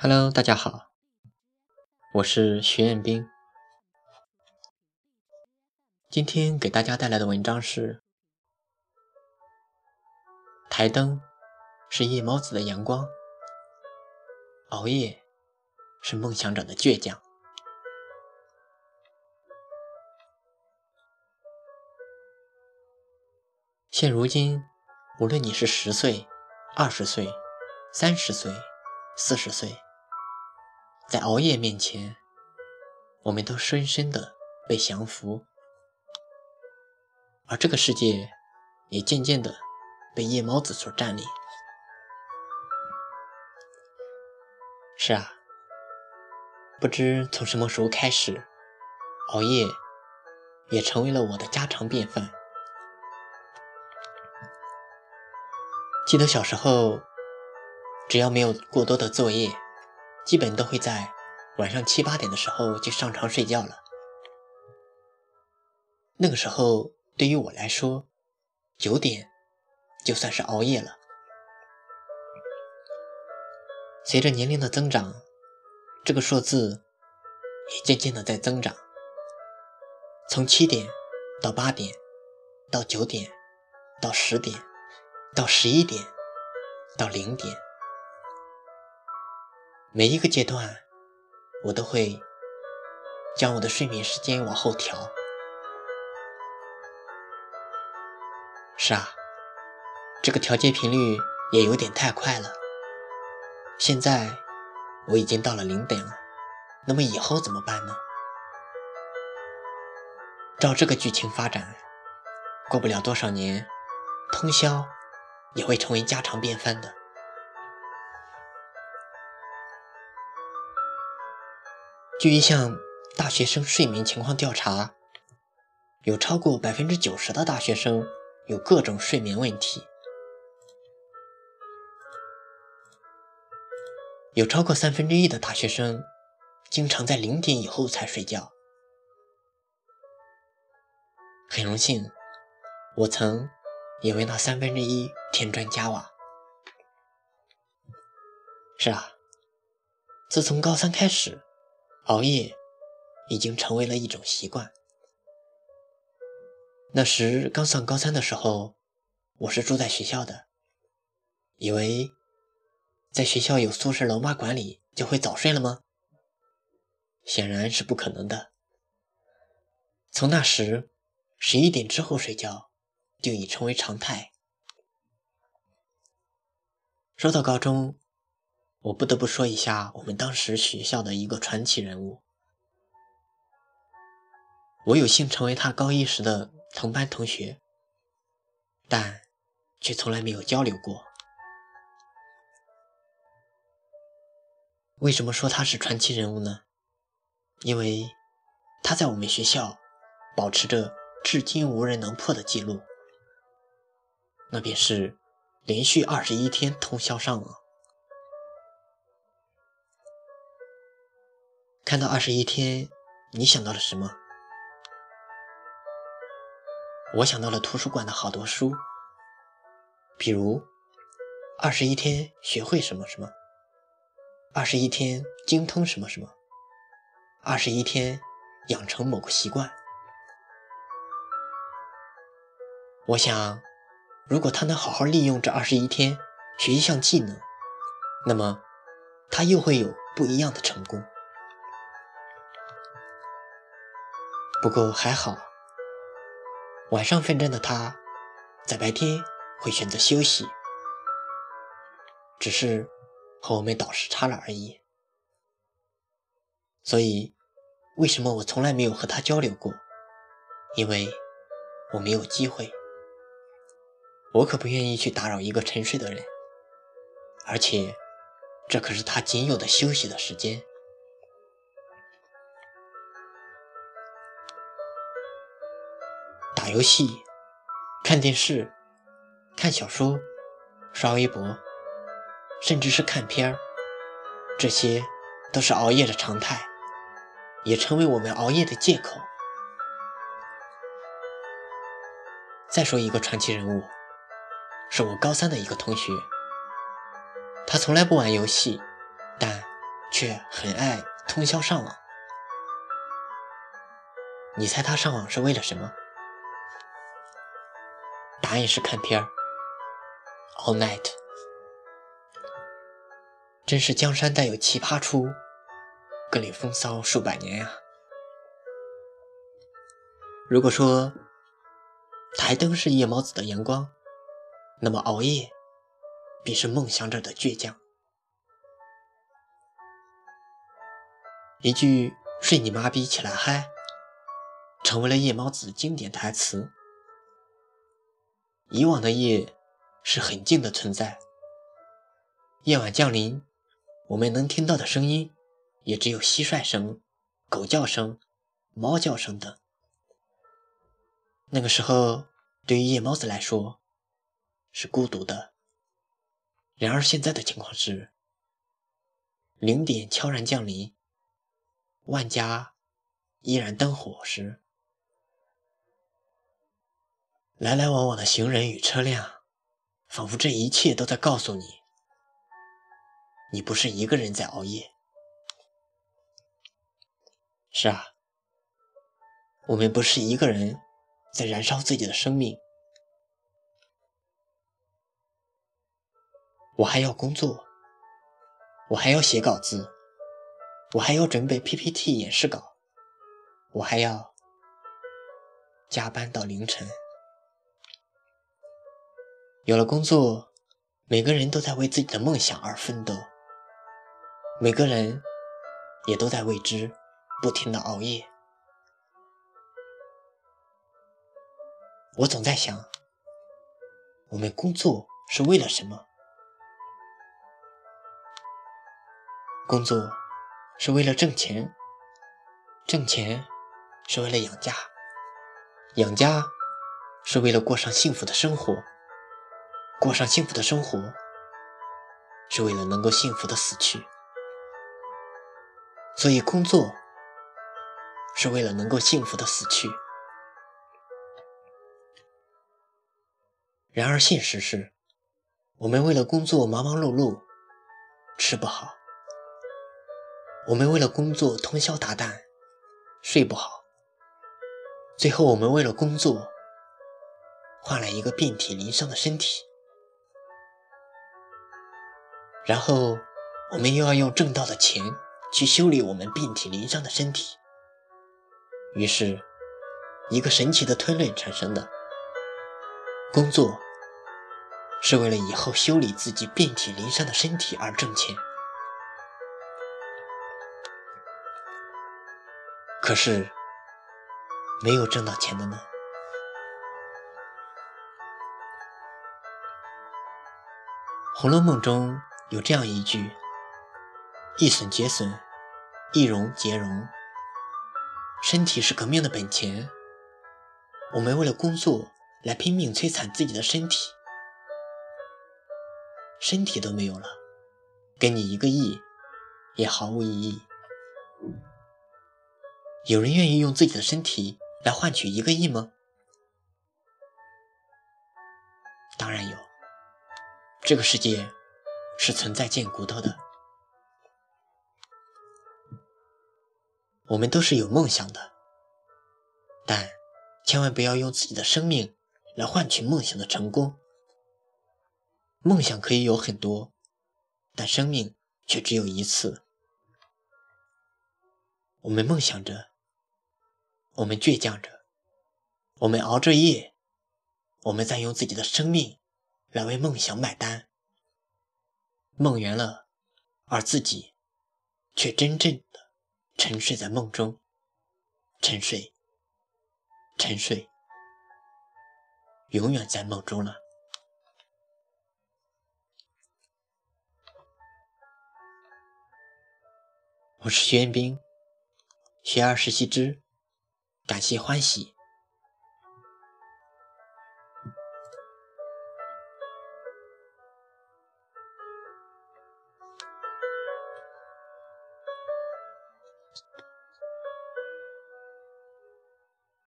Hello，大家好，我是徐彦斌。今天给大家带来的文章是：台灯是夜猫子的阳光，熬夜是梦想者的倔强。现如今，无论你是十岁、二十岁、三十岁、四十岁。在熬夜面前，我们都深深的被降服，而这个世界也渐渐的被夜猫子所占领。是啊，不知从什么时候开始，熬夜也成为了我的家常便饭。记得小时候，只要没有过多的作业。基本都会在晚上七八点的时候就上床睡觉了。那个时候对于我来说，九点就算是熬夜了。随着年龄的增长，这个数字也渐渐的在增长，从七点到八点，到九点，到十点，到十一点，到零点。每一个阶段，我都会将我的睡眠时间往后调。是啊，这个调节频率也有点太快了。现在我已经到了零点了，那么以后怎么办呢？照这个剧情发展，过不了多少年，通宵也会成为家常便饭的。据一项大学生睡眠情况调查，有超过百分之九十的大学生有各种睡眠问题，有超过三分之一的大学生经常在零点以后才睡觉。很荣幸，我曾也为那三分之一添砖加瓦。是啊，自从高三开始。熬夜已经成为了一种习惯。那时刚上高三的时候，我是住在学校的，以为在学校有宿舍楼妈管理就会早睡了吗？显然是不可能的。从那时十一点之后睡觉就已成为常态。说到高中。我不得不说一下我们当时学校的一个传奇人物。我有幸成为他高一时的同班同学，但却从来没有交流过。为什么说他是传奇人物呢？因为他在我们学校保持着至今无人能破的记录，那便是连续二十一天通宵上网。看到二十一天，你想到了什么？我想到了图书馆的好多书，比如二十一天学会什么什么，二十一天精通什么什么，二十一天养成某个习惯。我想，如果他能好好利用这二十一天学一项技能，那么他又会有不一样的成功。不过还好，晚上奋战的他，在白天会选择休息，只是和我们导师差了而已。所以，为什么我从来没有和他交流过？因为我没有机会。我可不愿意去打扰一个沉睡的人，而且，这可是他仅有的休息的时间。打游戏、看电视、看小说、刷微博，甚至是看片儿，这些都是熬夜的常态，也成为我们熬夜的借口。再说一个传奇人物，是我高三的一个同学，他从来不玩游戏，但却很爱通宵上网。你猜他上网是为了什么？也是看片儿，all night。真是江山代有奇葩出，各领风骚数百年呀。如果说台灯是夜猫子的阳光，那么熬夜必是梦想者的倔强。一句“睡你妈逼起来嗨”，成为了夜猫子经典台词。以往的夜是很静的存在，夜晚降临，我们能听到的声音也只有蟋蟀声、狗叫声、猫叫声等。那个时候，对于夜猫子来说是孤独的。然而现在的情况是，零点悄然降临。万家依然灯火时，来来往往的行人与车辆，仿佛这一切都在告诉你：你不是一个人在熬夜。是啊，我们不是一个人在燃烧自己的生命。我还要工作，我还要写稿子。我还要准备 PPT 演示稿，我还要加班到凌晨。有了工作，每个人都在为自己的梦想而奋斗，每个人也都在为之不停的熬夜。我总在想，我们工作是为了什么？工作。是为了挣钱，挣钱是为了养家，养家是为了过上幸福的生活，过上幸福的生活是为了能够幸福的死去。所以工作是为了能够幸福的死去。然而现实是，我们为了工作忙忙碌碌，吃不好。我们为了工作通宵达旦，睡不好。最后，我们为了工作换来一个遍体鳞伤的身体，然后我们又要用挣到的钱去修理我们遍体鳞伤的身体。于是，一个神奇的推论产生的：工作是为了以后修理自己遍体鳞伤的身体而挣钱。可是，没有挣到钱的呢？《红楼梦》中有这样一句：“一损皆损，一荣皆荣。”身体是革命的本钱。我们为了工作来拼命摧残自己的身体，身体都没有了，给你一个亿也毫无意义。有人愿意用自己的身体来换取一个亿吗？当然有。这个世界是存在贱骨头的。我们都是有梦想的，但千万不要用自己的生命来换取梦想的成功。梦想可以有很多，但生命却只有一次。我们梦想着。我们倔强着，我们熬着夜，我们在用自己的生命来为梦想买单。梦圆了，而自己却真正的沉睡在梦中，沉睡，沉睡，永远在梦中了。我是徐彦斌，学而时习之。感谢欢喜。